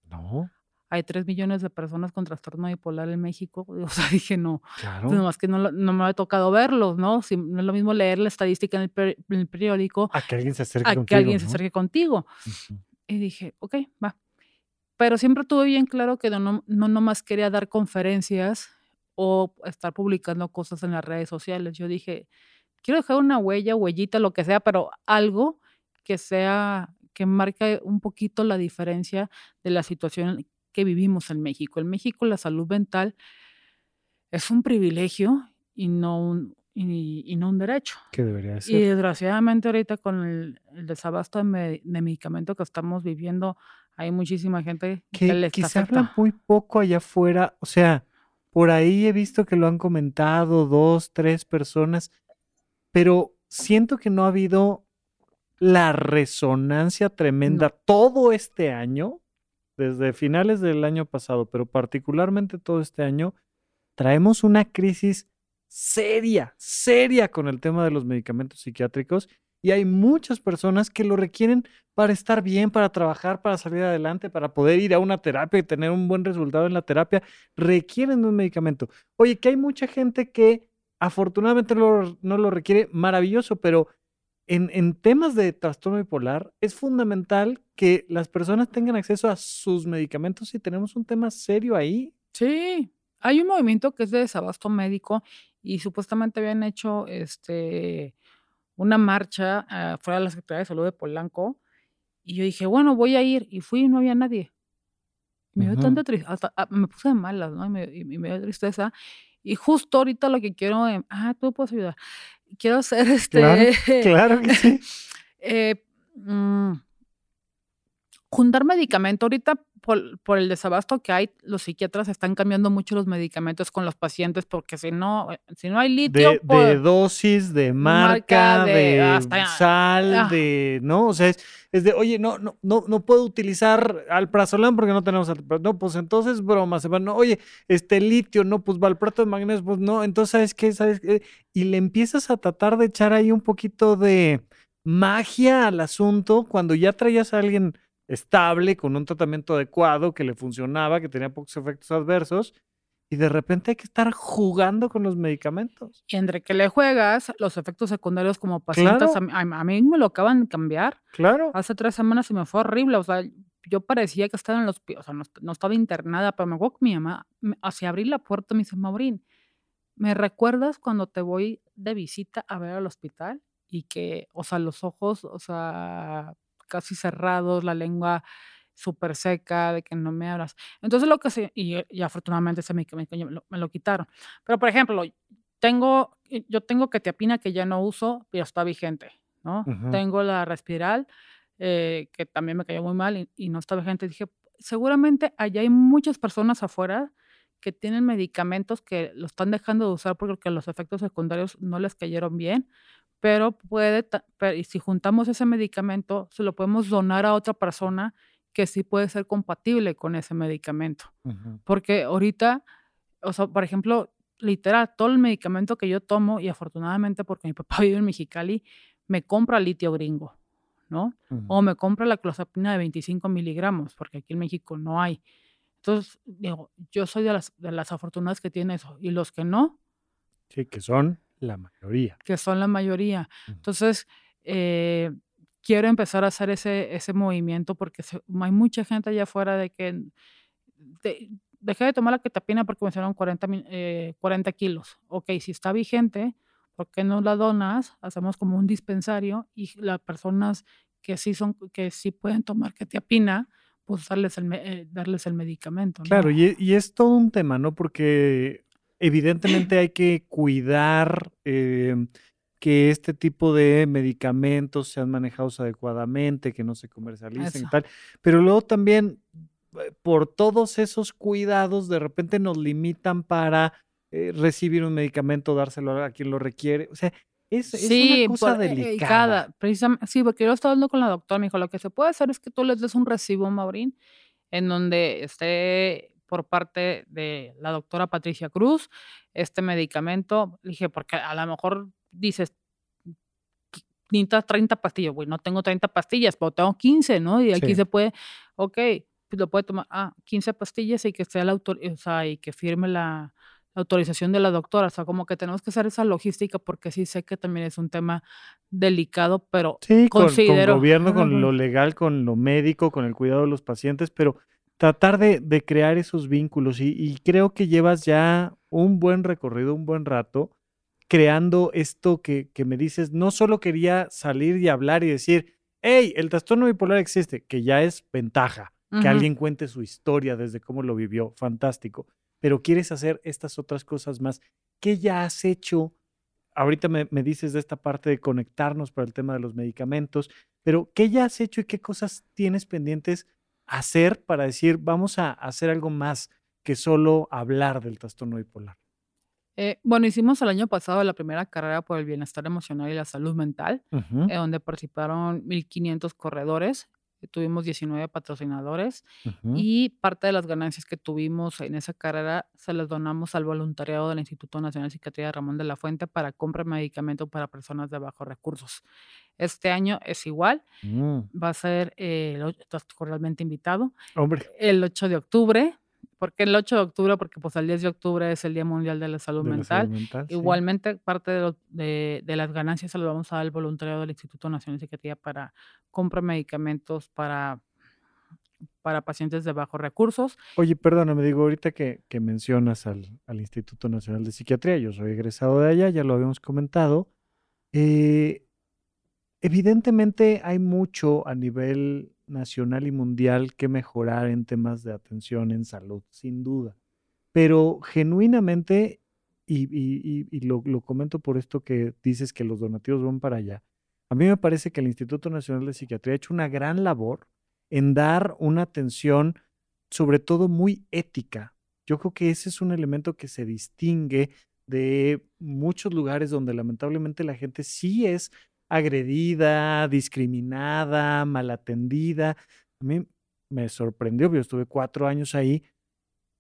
No, Hay tres millones de personas con trastorno bipolar en México. O sea, dije, no, claro. pues nomás que no, no me ha tocado verlos, ¿no? Si, no es lo mismo leer la estadística en el, per- en el periódico A que alguien se acerque a que contigo, alguien se ¿no? acerque contigo. Ujú. Y dije, ok, va. Pero siempre tuve bien claro que no, no, no nomás quería dar conferencias o estar publicando cosas en las redes sociales. Yo dije, quiero dejar una huella, huellita, lo que sea, pero algo que sea, que marque un poquito la diferencia de la situación que vivimos en México. En México la salud mental es un privilegio y no un, y, y no un derecho. Que debería Y ser. desgraciadamente ahorita con el, el desabasto de, me- de medicamento que estamos viviendo, hay muchísima gente que, que, le que se habla muy poco allá afuera. O sea, por ahí he visto que lo han comentado dos, tres personas, pero siento que no ha habido la resonancia tremenda todo este año, desde finales del año pasado, pero particularmente todo este año, traemos una crisis seria, seria con el tema de los medicamentos psiquiátricos y hay muchas personas que lo requieren para estar bien, para trabajar, para salir adelante, para poder ir a una terapia y tener un buen resultado en la terapia, requieren de un medicamento. Oye, que hay mucha gente que afortunadamente no lo requiere, maravilloso, pero en, en temas de trastorno bipolar es fundamental que las personas tengan acceso a sus medicamentos y tenemos un tema serio ahí. Sí, hay un movimiento que es de desabasto médico y supuestamente habían hecho este una marcha ah, fuera de la Secretaría de Salud de Polanco y yo dije, bueno, voy a ir y fui y no había nadie. Me dio Ujú. tanta tristeza, me puse de malas, ¿no? Y me, y me dio tristeza. Y justo ahorita lo que quiero, em, ah, tú puedes ayudar. Quiero hacer este, Claro, claro que sí. eh, mm, juntar medicamento. Ahorita, por, por el desabasto que hay, los psiquiatras están cambiando mucho los medicamentos con los pacientes porque si no, eh, si no hay litio, De, de dosis, de marca, marca, de de, hasta- sal, ah. de, ¿no? O sea, es, es de, oye, no, no, no, no puedo utilizar alprazolam porque no tenemos alprazolam. No, pues entonces broma, se va, no, oye, este litio, no, pues valproato de magnesio, pues no, entonces, ¿sabes qué? ¿Sabes qué? Y le empiezas a tratar de echar ahí un poquito de magia al asunto cuando ya traías a alguien estable, con un tratamiento adecuado, que le funcionaba, que tenía pocos efectos adversos, y de repente hay que estar jugando con los medicamentos. Y entre que le juegas, los efectos secundarios como pacientes, Claro. a, mí- a mí me lo acaban de cambiar. Claro. Hace tres semanas y me fue horrible, o sea, yo parecía que estaba en los, o sea, no, est- no estaba internada, pero me acuerdo mi mamá, hacia abrir la puerta, me dice, Maurín, ¿me recuerdas cuando te voy de visita a ver al hospital? Y que, o sea, los ojos, o sea, casi cerrados, la lengua súper seca, de que no me abras. Entonces lo que se, y, y afortunadamente ese medicamento me lo, me lo quitaron. Pero, por ejemplo, tengo, yo tengo ketiapina que ya no uso, pero está vigente, ¿no? Ujú. Tengo la respiral, eh, que también me cayó muy mal y, y no está vigente. Dije, seguramente allá hay muchas personas afuera que tienen medicamentos que lo están dejando de usar porque los efectos secundarios no les cayeron bien, pero puede, y si juntamos ese medicamento, se lo podemos donar a otra persona que sí puede ser compatible con ese medicamento. Ujú. Porque ahorita, o sea, por ejemplo, literal, todo el medicamento que yo tomo, y afortunadamente porque mi papá vive en Mexicali, me compra litio gringo, ¿no? Ujú. O me compra la clozapina de 25 miligramos, porque aquí en México no hay. Entonces, digo, yo soy de las, de las afortunadas que tienen eso. Y los que no, Sí, que son la mayoría. que son la mayoría. Entonces, eh, quiero empezar a hacer ese, ese movimiento porque se- hay mucha gente allá afuera de que de- dejé de tomar la ketapina porque me hicieron 40, mi- eh, 40 kilos. Ok, si está vigente, ¿por qué no la donas? Hacemos como un dispensario y las personas que sí son, que sí pueden tomar ketiapina, pues darles el, eh, darles el medicamento. ¿no? Claro, y, y es todo un tema, ¿no? Porque evidentemente hay que cuidar eh, que este tipo de medicamentos sean manejados adecuadamente, que no se comercialicen y tal. Pero luego también, eh, por todos esos cuidados, de repente nos limitan para eh, recibir un medicamento, dárselo a quien lo requiere. O sea, es, es una cosa por- delicada. precisam- sí, porque yo estaba hablando con la doctora, me dijo, lo que se puede hacer es que tú les des un recibo, Maurín, en donde esté por parte de la doctora Patricia Cruz este medicamento. Dije, porque a lo mejor dices, "Qui- necesitas 30 pastillas, güey, no tengo 30 pastillas, pero tengo 15, ¿no? Y aquí Sí. se puede, ok, pues lo puede tomar, ah, 15 pastillas y que sea la autor, o sea, y que firme la, la autorización de la doctora. O sea, como que tenemos que hacer esa logística porque sí sé que también es un tema delicado, pero Sí, con, con considero- gobierno, con lo legal, con lo médico, con el cuidado de los pacientes, pero tratar de, de crear esos vínculos. Y, y creo que llevas ya un buen recorrido, un buen rato, creando esto que, que me dices. No solo quería salir y hablar y decir, hey, el trastorno bipolar existe, que ya es ventaja, que alguien cuente su historia desde cómo lo vivió, fantástico. Pero quieres hacer estas otras cosas más. ¿Qué ya has hecho? Ahorita me, me dices de esta parte de conectarnos para el tema de los medicamentos, pero ¿qué ya has hecho y qué cosas tienes pendientes hacer para decir, vamos a hacer algo más que solo hablar del trastorno bipolar? Eh, bueno, hicimos el año pasado la primera carrera por el bienestar emocional y la salud mental, eh, donde participaron 1.500 corredores, tuvimos 19 patrocinadores y parte de las ganancias que tuvimos en esa carrera se las donamos al voluntariado del Instituto Nacional de Psiquiatría Ramón de la Fuente para compra de medicamento para personas de bajos recursos. Este año es igual, Mm, va a ser, eh, estás cordialmente invitado, Hombre, el 8 de octubre. ¿Por qué el 8 de octubre? Porque pues el 10 de octubre es el Día Mundial de la Salud de la Mental. salud mental, sí. Igualmente, parte de, lo- de- de las ganancias se las vamos a dar al voluntariado del Instituto Nacional de Psiquiatría para compra medicamentos para, para pacientes de bajos recursos. Oye, perdóname, digo, ahorita que, que mencionas al, al Instituto Nacional de Psiquiatría, yo soy egresado de allá, ya lo habíamos comentado. eh, evidentemente hay mucho a nivel nacional y mundial que mejorar en temas de atención en salud, sin duda. Pero genuinamente, y, y- lo comento por esto que dices que los donativos van para allá, a mí me parece que el Instituto Nacional de Psiquiatría ha hecho una gran labor en dar una atención sobre todo muy ética. Yo creo que ese es un elemento que se distingue de muchos lugares donde lamentablemente la gente sí es agredida, discriminada, malatendida. A mí me sorprendió, yo estuve cuatro años ahí,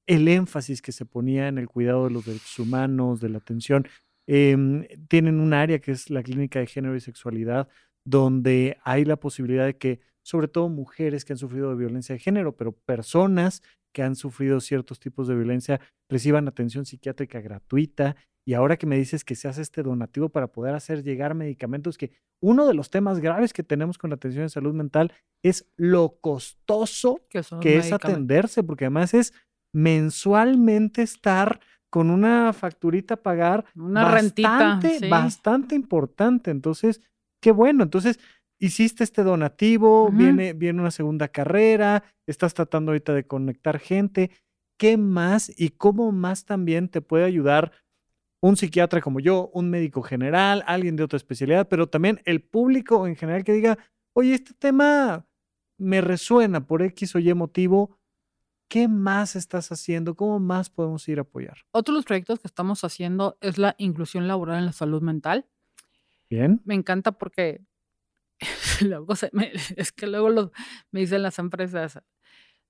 el énfasis que se ponía en el cuidado de los derechos humanos, de la atención. Em, tienen un área que es la clínica de género y sexualidad, donde hay la posibilidad de que, sobre todo mujeres que han sufrido de violencia de género, pero personas que han sufrido ciertos tipos de violencia reciban atención psiquiátrica gratuita. Y ahora que me dices que se hace este donativo para poder hacer llegar medicamentos, que uno de los temas graves que tenemos con la atención en salud mental es lo costoso que, es atenderse, porque además es mensualmente estar con una facturita a pagar una bastante, rentita, bastante importante. Entonces, qué bueno. Entonces, hiciste este donativo, viene, viene una segunda carrera, estás tratando ahorita de conectar gente. ¿Qué más y cómo más también te puede ayudar un psiquiatra como yo, un médico general, alguien de otra especialidad, pero también el público en general que diga, oye, este tema me resuena por X o Y motivo. ¿Qué más estás haciendo? ¿Cómo más podemos ir a apoyar? Otro de los proyectos que estamos haciendo es la inclusión laboral en la salud mental. Bien. Me encanta porque es que luego me dicen las empresas,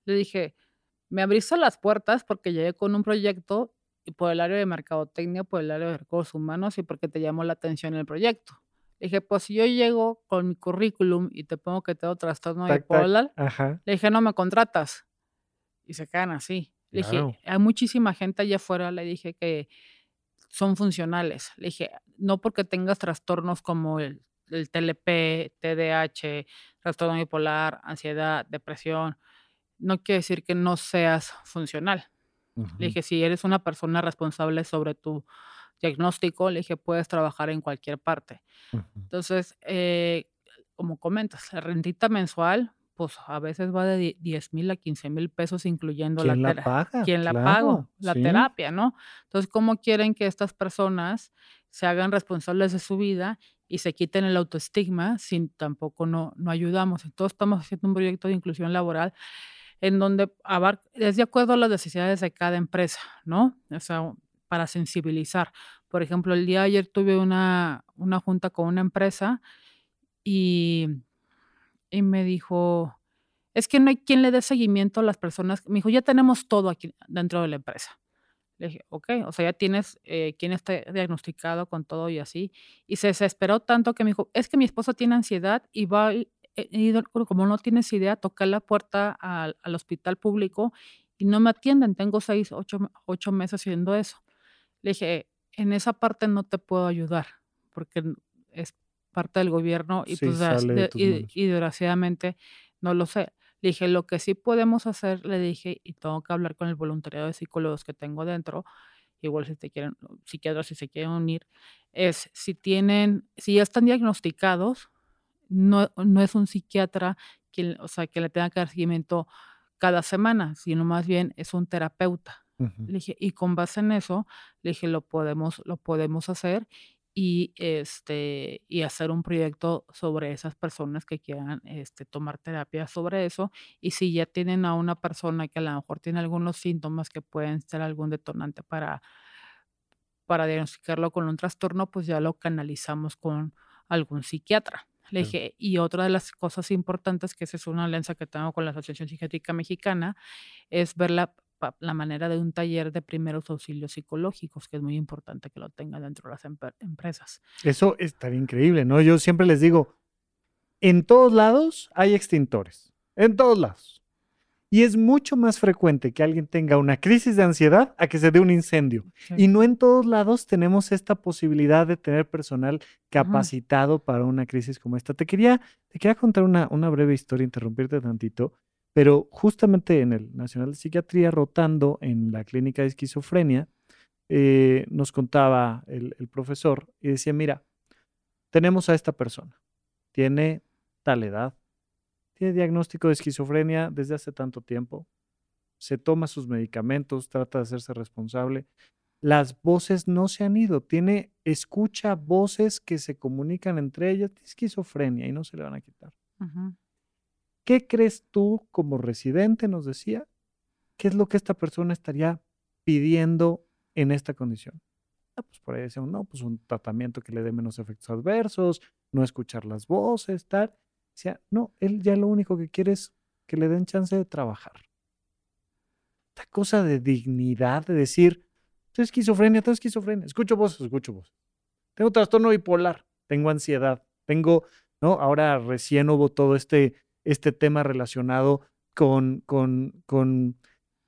le dije, me abriste las puertas porque llegué con un proyecto y por el área de mercadotecnia, por el área de recursos humanos y porque te llamó la atención el proyecto. Le dije, pues si yo llego con mi currículum y te pongo que tengo trastorno bipolar, le dije, no me contratas. Y se quedan así. Le dije, hay muchísima gente allá afuera, le dije que son funcionales. Le dije, no porque tengas trastornos como el el TLP, TDAH, trastorno bipolar, ansiedad, depresión, no quiere decir que no seas funcional. Le dije, si eres una persona responsable sobre tu diagnóstico, le dije, puedes trabajar en cualquier parte. Entonces, eh, como comentas, la rentita mensual, pues a veces va de 10 mil a 15 mil pesos, incluyendo la terapia. paga? ¿Quién la paga? La terapia, ¿no? Entonces, ¿cómo quieren que estas personas se hagan responsables de su vida y se quiten el autoestigma sin tampoco no, no ayudamos. Entonces estamos haciendo un proyecto de inclusión laboral en donde es de acuerdo a las necesidades de cada empresa, ¿no? O sea, para sensibilizar. Por ejemplo, el día de ayer tuve una, una junta con una empresa y, y me dijo, es que no hay quien le dé seguimiento a las personas. Me dijo, ya tenemos todo aquí dentro de la empresa. Le dije, ok, o sea, ya tienes eh, quien está diagnosticado con todo y así. Y se desesperó tanto que me dijo, es que mi esposa tiene ansiedad y va, y, como no tienes idea, tocar la puerta al, hospital público y no me atienden. Tengo seis, ocho, ocho meses haciendo eso. Le dije, en esa parte no te puedo ayudar porque es parte del gobierno y, pues, y desgraciadamente no lo sé. Le dije, lo que sí podemos hacer, le dije, y tengo que hablar con el voluntariado de psicólogos que tengo dentro, igual si te quieren, psiquiatras si se quieren unir, es si tienen, si ya están diagnosticados, no, no es un psiquiatra que, o sea, que le tenga que dar seguimiento cada semana, sino más bien es un terapeuta. Le dije, y con base en eso, le dije, lo podemos, lo podemos hacer y, este, y hacer un proyecto sobre esas personas que quieran este, tomar terapia sobre eso. Y si ya tienen a una persona que a lo mejor tiene algunos síntomas que pueden ser algún detonante para, para diagnosticarlo con un trastorno, pues ya lo canalizamos con algún psiquiatra. Le dije, y otra de las cosas importantes, que esa es una alianza que tengo con la Asociación Psiquiátrica Mexicana, es ver la la manera de un taller de primeros auxilios psicológicos, que es muy importante que lo tengan dentro de las empresas. Eso estaría increíble, ¿no? Yo siempre les digo, en todos lados hay extintores, en todos lados. Y es mucho más frecuente que alguien tenga una crisis de ansiedad a que se dé un incendio. Y no en todos lados tenemos esta posibilidad de tener personal capacitado para una crisis como esta. Te quería, te quería contar una, una breve historia, interrumpirte tantito. Pero justamente en el Nacional de Psiquiatría, rotando en la clínica de esquizofrenia, eh, nos contaba el, profesor y decía, mira, tenemos a esta persona, tiene tal edad, tiene diagnóstico de esquizofrenia desde hace tanto tiempo, se toma sus medicamentos, trata de hacerse responsable. Las voces no se han ido, tiene, escucha voces que se comunican entre ellas, esquizofrenia y no se le van a quitar. ¿Qué crees tú como residente, nos decía, qué es lo que esta persona estaría pidiendo en esta condición? Ah, pues por ahí decíamos, no, pues un tratamiento que le dé menos efectos adversos, no escuchar las voces, tal. Decía, no, él ya lo único que quiere es que le den chance de trabajar. Esta cosa de dignidad, de decir, tengo esquizofrenia, tengo esquizofrenia, escucho voces, escucho voces. Tengo trastorno bipolar, tengo ansiedad, tengo, ¿no? Ahora recién hubo todo este este tema relacionado con, con,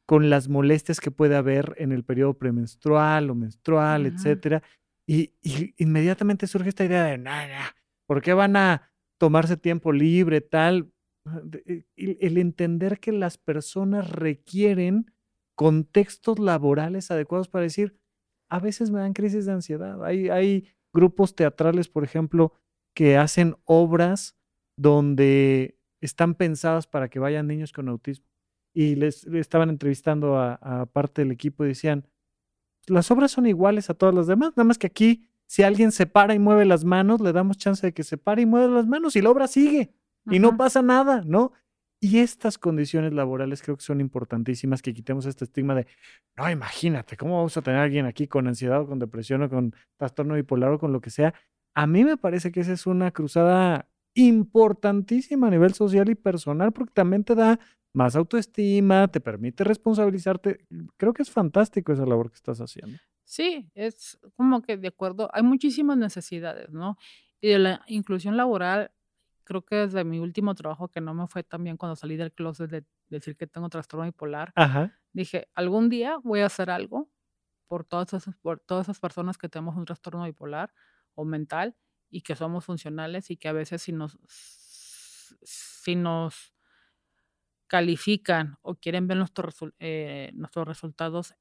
con las molestias que puede haber en el periodo premenstrual o menstrual, etcétera. Y, inmediatamente surge esta idea de, nada, ¿por qué van a tomarse tiempo libre, tal? Eh, el, entender que las personas requieren contextos laborales adecuados para decir, a veces me dan crisis de ansiedad. Hay, hay grupos teatrales, por ejemplo, que hacen obras donde están pensadas para que vayan niños con autismo. Y les, estaban entrevistando a, parte del equipo y decían, las obras son iguales a todas las demás, nada más que aquí, si alguien se para y mueve las manos, le damos chance de que se pare y mueva las manos y la obra sigue y no pasa nada, ¿no? Y estas condiciones laborales creo que son importantísimas, que quitemos este estigma de, no, imagínate, ¿cómo vamos a tener a alguien aquí con ansiedad o con depresión o con trastorno bipolar o con lo que sea? A mí me parece que esa es una cruzada importantísima a nivel social y personal porque también te da más autoestima, te permite responsabilizarte. Creo que es fantástico esa labor que estás haciendo. Sí, es como que de acuerdo, hay muchísimas necesidades, ¿no? Y de la inclusión laboral creo que desde mi último trabajo, que no me fue tan bien cuando salí del closet de, decir que tengo trastorno bipolar, dije, algún día voy a hacer algo por todas, esas, por todas esas personas que tenemos un trastorno bipolar o mental y que somos funcionales y que a veces si nos, si nos califican o quieren ver nuestros, eh, nuestros resultados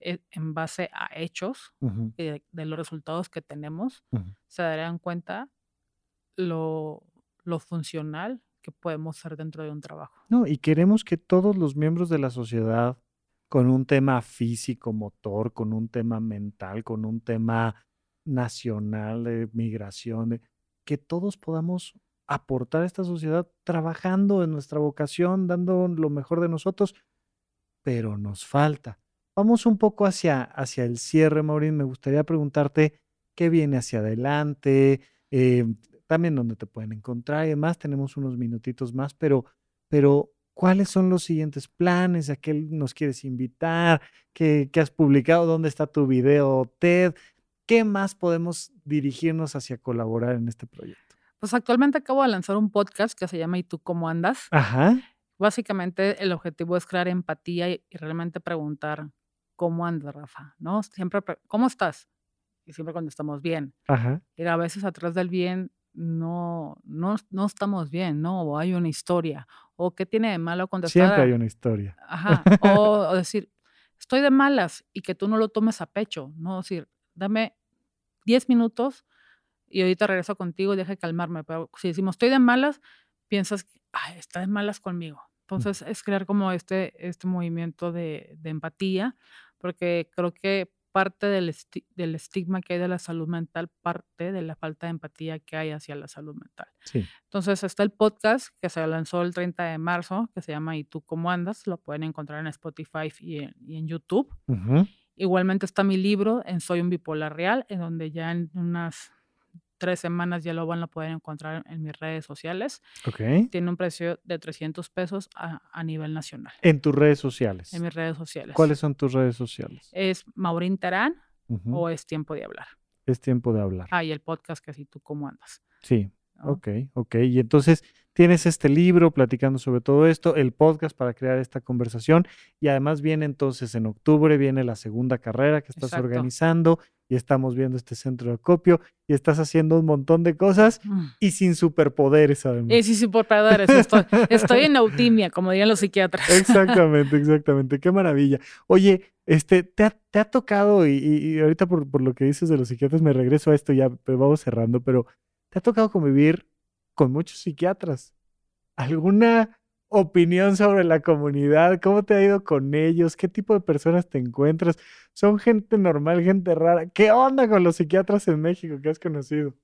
e, en base a hechos de, los resultados que tenemos, se darán cuenta lo lo funcional que podemos ser dentro de un trabajo. No, y queremos que todos los miembros de la sociedad, con un tema físico, motor, con un tema mental, con un tema nacional de migración, que todos podamos aportar a esta sociedad trabajando en nuestra vocación, dando lo mejor de nosotros, pero nos falta. Vamos un poco hacia, hacia el cierre, Maureen. Me gustaría preguntarte qué viene hacia adelante, eh, también donde te pueden encontrar y demás. Tenemos unos minutitos más, pero, pero ¿cuáles son los siguientes planes? ¿A qué nos quieres invitar? ¿Qué, has publicado? ¿Dónde está tu video TED? ¿Qué más podemos dirigirnos hacia colaborar en este proyecto? Pues actualmente acabo de lanzar un podcast que se llama ¿Y tú cómo andas? Ajá. Básicamente el objetivo es crear empatía y, realmente preguntar cómo andas, Rafa, ¿no? Siempre, ¿cómo estás? Y siempre cuando estamos bien. Ajá. Y a veces atrás del bien no, no, no estamos bien, ¿no? O hay una historia. O qué tiene de malo contestar. Siempre hay una historia. Ajá. O, decir, estoy de malas y que tú no lo tomes a pecho, ¿no? decir, dame 10 minutos y ahorita regreso contigo y deje calmarme. Pero si decimos, estoy de malas, piensas, ay, está de malas conmigo. Entonces es crear como este, este movimiento de, de empatía, porque creo que parte del, del, estigma que hay de la salud mental, parte de la falta de empatía que hay hacia la salud mental. Sí. Entonces está el podcast que se lanzó el 30 de marzo, que se llama ¿Y tú cómo andas? Lo pueden encontrar en Spotify y en, y en YouTube. Igualmente está mi libro en Soy un bipolar real, en donde ya en unas tres semanas ya lo van a poder encontrar en mis redes sociales. Ok. Tiene un precio de 300 pesos a, nivel nacional. En tus redes sociales. En mis redes sociales. ¿Cuáles son tus redes sociales? Es Maurín Terán o Es Tiempo de Hablar. Es Tiempo de Hablar. Ah, y el podcast que así tú cómo andas. Sí. Ok, ok. Y entonces tienes este libro platicando sobre todo esto, el podcast para crear esta conversación y además viene entonces en octubre, viene la segunda carrera que estás organizando y estamos viendo este centro de acopio y estás haciendo un montón de cosas mm. y sin superpoderes además. Y sin superpoderes, estoy, estoy en autimia, como dirían los psiquiatras. Exactamente, exactamente, qué maravilla. Oye, este, ¿te ha, tocado, y, ahorita por, por, lo que dices de los psiquiatras me regreso a esto ya, pero vamos cerrando, pero ¿te ha tocado convivir con muchos psiquiatras? ¿Alguna opinión sobre la comunidad? ¿Cómo te ha ido con ellos? ¿Qué tipo de personas te encuentras? ¿Son gente normal, gente rara? ¿Qué onda con los psiquiatras en México que has conocido?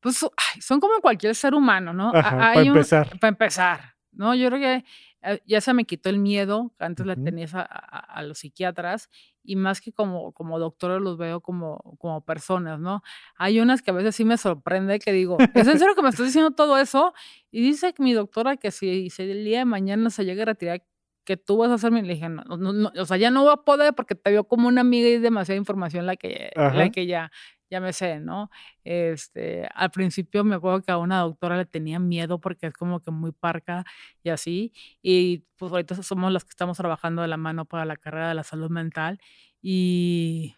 Pues son como cualquier ser humano, ¿no? para empezar. para empezar, ¿no? Yo creo que eh, ya se me quitó el miedo, antes la tenías a, los psiquiatras, y más que como, como doctora los veo como, como personas, ¿no? Hay unas que a veces sí me sorprende que digo, ¿es en serio que me estás diciendo todo eso? Y dice que mi doctora que si, si el día de mañana se llega a retirar, que tú vas a hacerme, le dije, no, no, o sea, ya no voy a poder porque te veo como una amiga y demasiada información la que, la que ya, ya me sé, ¿no? Este, al principio me acuerdo que a una doctora le tenía miedo porque es como que muy parca y así. Y pues ahorita somos las que estamos trabajando de la mano para la carrera de la salud mental. Y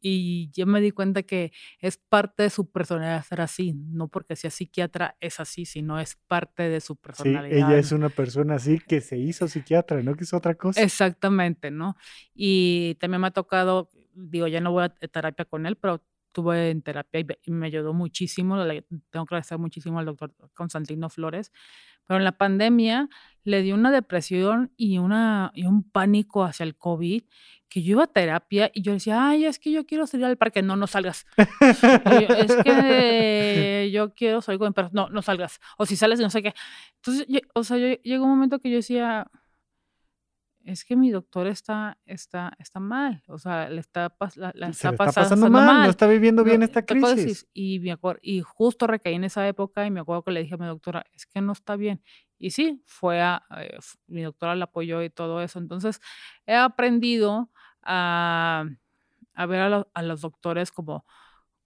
y yo me di cuenta que es parte de su personalidad ser así, no porque sea psiquiatra es así, sino es parte de su Sí, personalidad. ella es una persona así que se hizo psiquiatra, no que es otra cosa. Exactamente, ¿no? Y también me ha tocado, digo, ya no voy a terapia con él, pero estuve en terapia y me- ayudó muchísimo. le- Tengo que agradecer muchísimo al doctor Constantino Flores. Pero en la pandemia le dio una depresión y, una, y un pánico hacia el COVID, que yo iba a terapia y yo decía, ay, es que yo quiero salir al parque. No, no salgas. Yo, es que yo quiero salir con mi perro. No, no salgas. O si sales, no sé qué. Entonces, ye- o sea, yo, llegó un momento que yo decía, es que mi doctor está, está, está mal. O sea, le está, la, la Se está le está pasando, pasando mal, no está viviendo bien no, esta crisis. y, me acuerdo, y justo recaí en esa época y me acuerdo que le dije a mi doctora, es que no está bien. Y sí, fue a, eh, mi doctora la apoyó y todo eso. Entonces, he aprendido a, a ver a, lo- a los doctores como,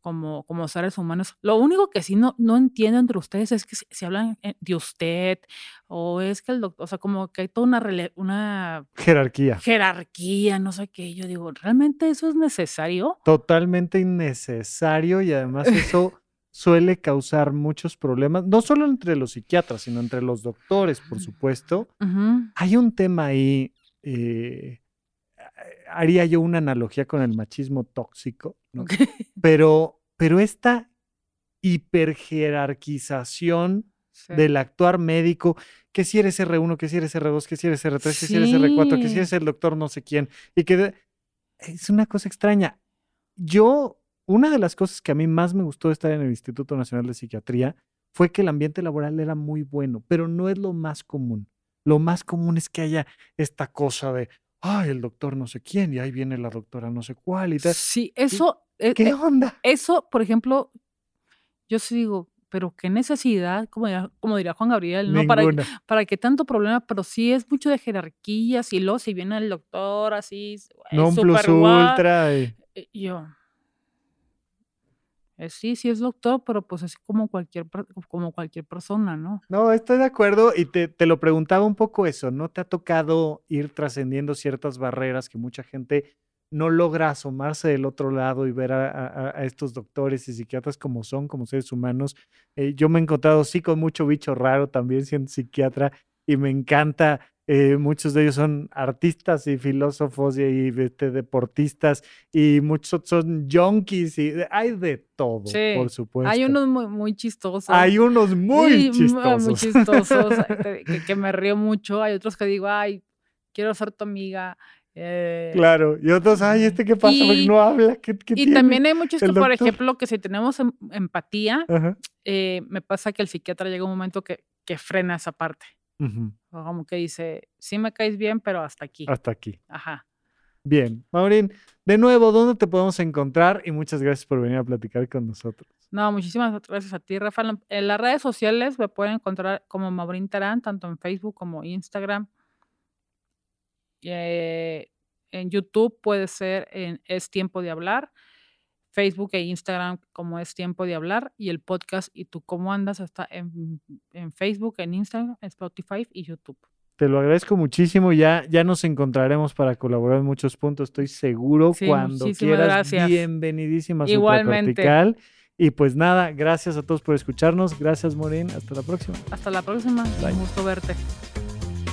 como, como seres humanos. Lo único que sí no, no entiendo entre ustedes es que si, si hablan eh, de usted o es que el doctor, o sea, como que hay toda una, rele- una Jerarquía. jerarquía, no sé qué. Yo digo, ¿realmente eso es necesario? Totalmente innecesario y además eso suele causar muchos problemas, no solo entre los psiquiatras, sino entre los doctores, por supuesto. Hay un tema ahí, eh, haría yo una analogía con el machismo tóxico, ¿no? Pero, pero esta hiperjerarquización Sí. del actuar médico, que si eres R1, que si eres R2, que si eres R3, que si eres R4, que si eres el doctor no sé quién, y que de- es una cosa extraña. Yo, una de las cosas que a mí más me gustó de estar en el Instituto Nacional de Psiquiatría fue que el ambiente laboral era muy bueno, pero no es lo más común. Lo más común es que haya esta cosa de, ay, el doctor no sé quién, y ahí viene la doctora no sé cuál, y tal. Sí, eso, eh, ¿Qué eh, onda? eso, por ejemplo, yo sí digo, pero qué necesidad, como diría Juan Gabriel, ¿no? Para, para qué tanto problema, pero sí es mucho de jerarquías y luego si viene el doctor así, Non super plus ultra. y- yo, eh, sí, sí es doctor, pero pues es como cualquier, como cualquier persona, ¿no? No, estoy de acuerdo y te, te lo preguntaba un poco eso, ¿no te ha tocado ir trascendiendo ciertas barreras que mucha gente no logra asomarse del otro lado y ver a, a- a estos doctores y psiquiatras como son, como seres humanos? Eh, yo me he encontrado sí con mucho bicho raro también siendo psiquiatra y me encanta. Eh, muchos de ellos son artistas y filósofos y, y, este, deportistas y muchos son junkies y hay de todo, Sí, por supuesto. Hay unos muy, muy chistosos. Hay unos muy Sí, mu- Muy chistosos. chistosos, eh, que, que me río mucho. Hay otros que digo, ay, quiero ser tu amiga. eh, Claro, y otros, ay, ¿este qué pasa? Porque no habla, ¿qué, qué Y tiene? también hay muchos que, por ejemplo, que si tenemos em- empatía, eh, me pasa que el psiquiatra llega un momento que, que frena esa parte. O como que dice, sí me caes bien, pero hasta aquí. Hasta aquí. Ajá. Bien, Maurín, de nuevo, ¿dónde te podemos encontrar? Y muchas gracias por venir a platicar con nosotros. No, muchísimas gracias a ti, Rafa. En las redes sociales me pueden encontrar como Maurín Terán, tanto en Facebook como Instagram. Eh, en YouTube puede ser en Es Tiempo de Hablar. Facebook e Instagram como Es Tiempo de Hablar. Y el podcast ¿Y tú cómo andas? está en, en Facebook, en Instagram, en Spotify y YouTube. Te lo agradezco muchísimo. Ya, ya nos encontraremos para colaborar en muchos puntos. Estoy seguro. Sí, Cuando quieras, gracias. bienvenidísima a Igualmente. Y pues nada, gracias a todos por escucharnos. Gracias, Morín. Hasta la próxima. Hasta la próxima. Bye. Un gusto verte.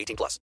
18 plus.